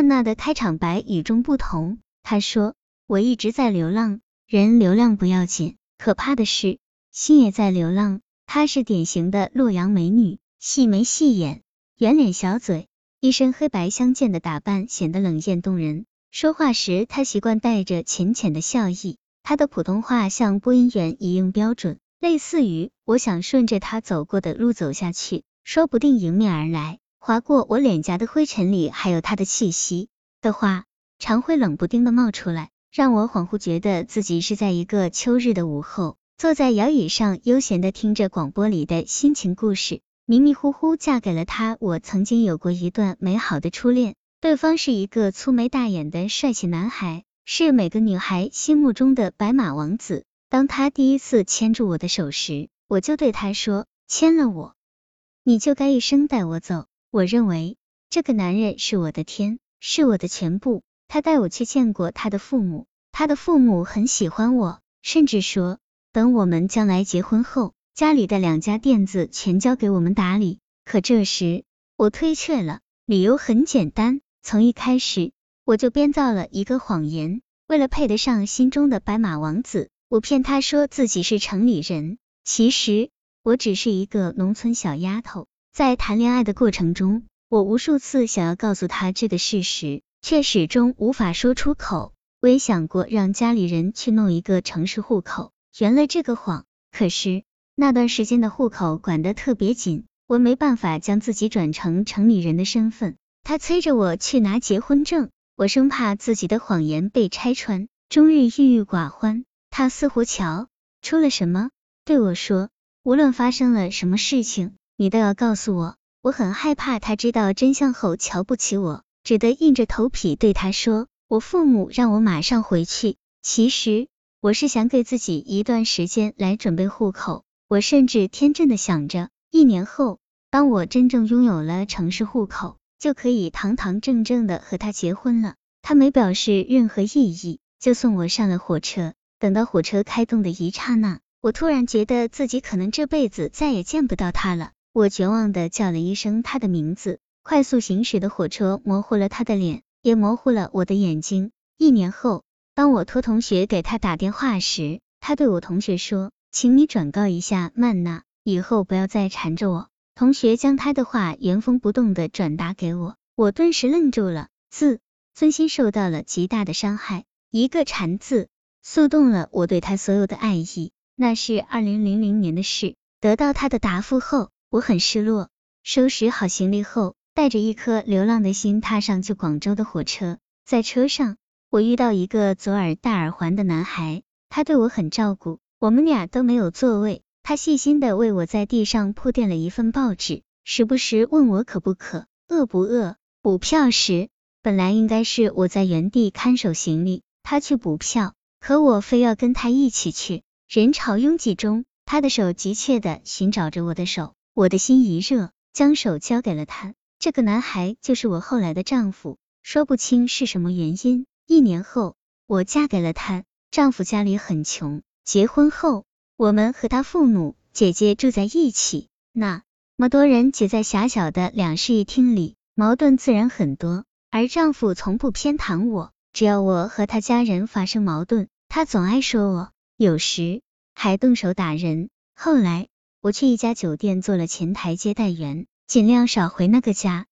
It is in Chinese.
安娜的开场白与众不同，她说：“我一直在流浪，人流浪不要紧，可怕的是心也在流浪。”她是典型的洛阳美女，细眉细眼，圆脸小嘴，一身黑白相间的打扮显得冷艳动人。说话时，她习惯带着浅浅的笑意。她的普通话像播音员一样标准，类似于我想顺着她走过的路走下去，说不定迎面而来。划过我脸颊的灰尘里还有他的气息的话，常会冷不丁的冒出来，让我恍惚觉得自己是在一个秋日的午后，坐在摇椅上悠闲的听着广播里的心情故事，迷迷糊糊嫁给了他。我曾经有过一段美好的初恋，对方是一个粗眉大眼的帅气男孩，是每个女孩心目中的白马王子。当他第一次牵住我的手时，我就对他说：“牵了我，你就该一生带我走。”我认为这个男人是我的天，是我的全部。他带我去见过他的父母，他的父母很喜欢我，甚至说等我们将来结婚后，家里的两家店子全交给我们打理。可这时我推却了，理由很简单，从一开始我就编造了一个谎言，为了配得上心中的白马王子，我骗他说自己是城里人，其实我只是一个农村小丫头。在谈恋爱的过程中，我无数次想要告诉他这个事实，却始终无法说出口。我也想过让家里人去弄一个城市户口，圆了这个谎。可是那段时间的户口管得特别紧，我没办法将自己转成城里人的身份。他催着我去拿结婚证，我生怕自己的谎言被拆穿，终日郁郁寡欢。他似乎瞧出了什么，对我说：“无论发生了什么事情。”你都要告诉我，我很害怕他知道真相后瞧不起我，只得硬着头皮对他说，我父母让我马上回去。其实我是想给自己一段时间来准备户口，我甚至天真的想着，一年后当我真正拥有了城市户口，就可以堂堂正正的和他结婚了。他没表示任何异议，就送我上了火车。等到火车开动的一刹那，我突然觉得自己可能这辈子再也见不到他了。我绝望的叫了一声他的名字，快速行驶的火车模糊了他的脸，也模糊了我的眼睛。一年后，当我托同学给他打电话时，他对我同学说：“请你转告一下曼娜，以后不要再缠着我。”同学将他的话原封不动的转达给我，我顿时愣住了，自尊心受到了极大的伤害。一个缠字，触动了我对他所有的爱意。那是二零零零年的事。得到他的答复后。我很失落，收拾好行李后，带着一颗流浪的心踏上去广州的火车。在车上，我遇到一个左耳戴耳环的男孩，他对我很照顾，我们俩都没有座位，他细心的为我在地上铺垫了一份报纸，时不时问我渴不渴，饿不饿。补票时，本来应该是我在原地看守行李，他去补票，可我非要跟他一起去。人潮拥挤中，他的手急切的寻找着我的手。我的心一热，将手交给了他。这个男孩就是我后来的丈夫，说不清是什么原因。一年后，我嫁给了他。丈夫家里很穷，结婚后，我们和他父母、姐姐住在一起。那么多人挤在狭小的两室一厅里，矛盾自然很多。而丈夫从不偏袒我，只要我和他家人发生矛盾，他总爱说我，有时还动手打人。后来。我去一家酒店做了前台接待员，尽量少回那个家。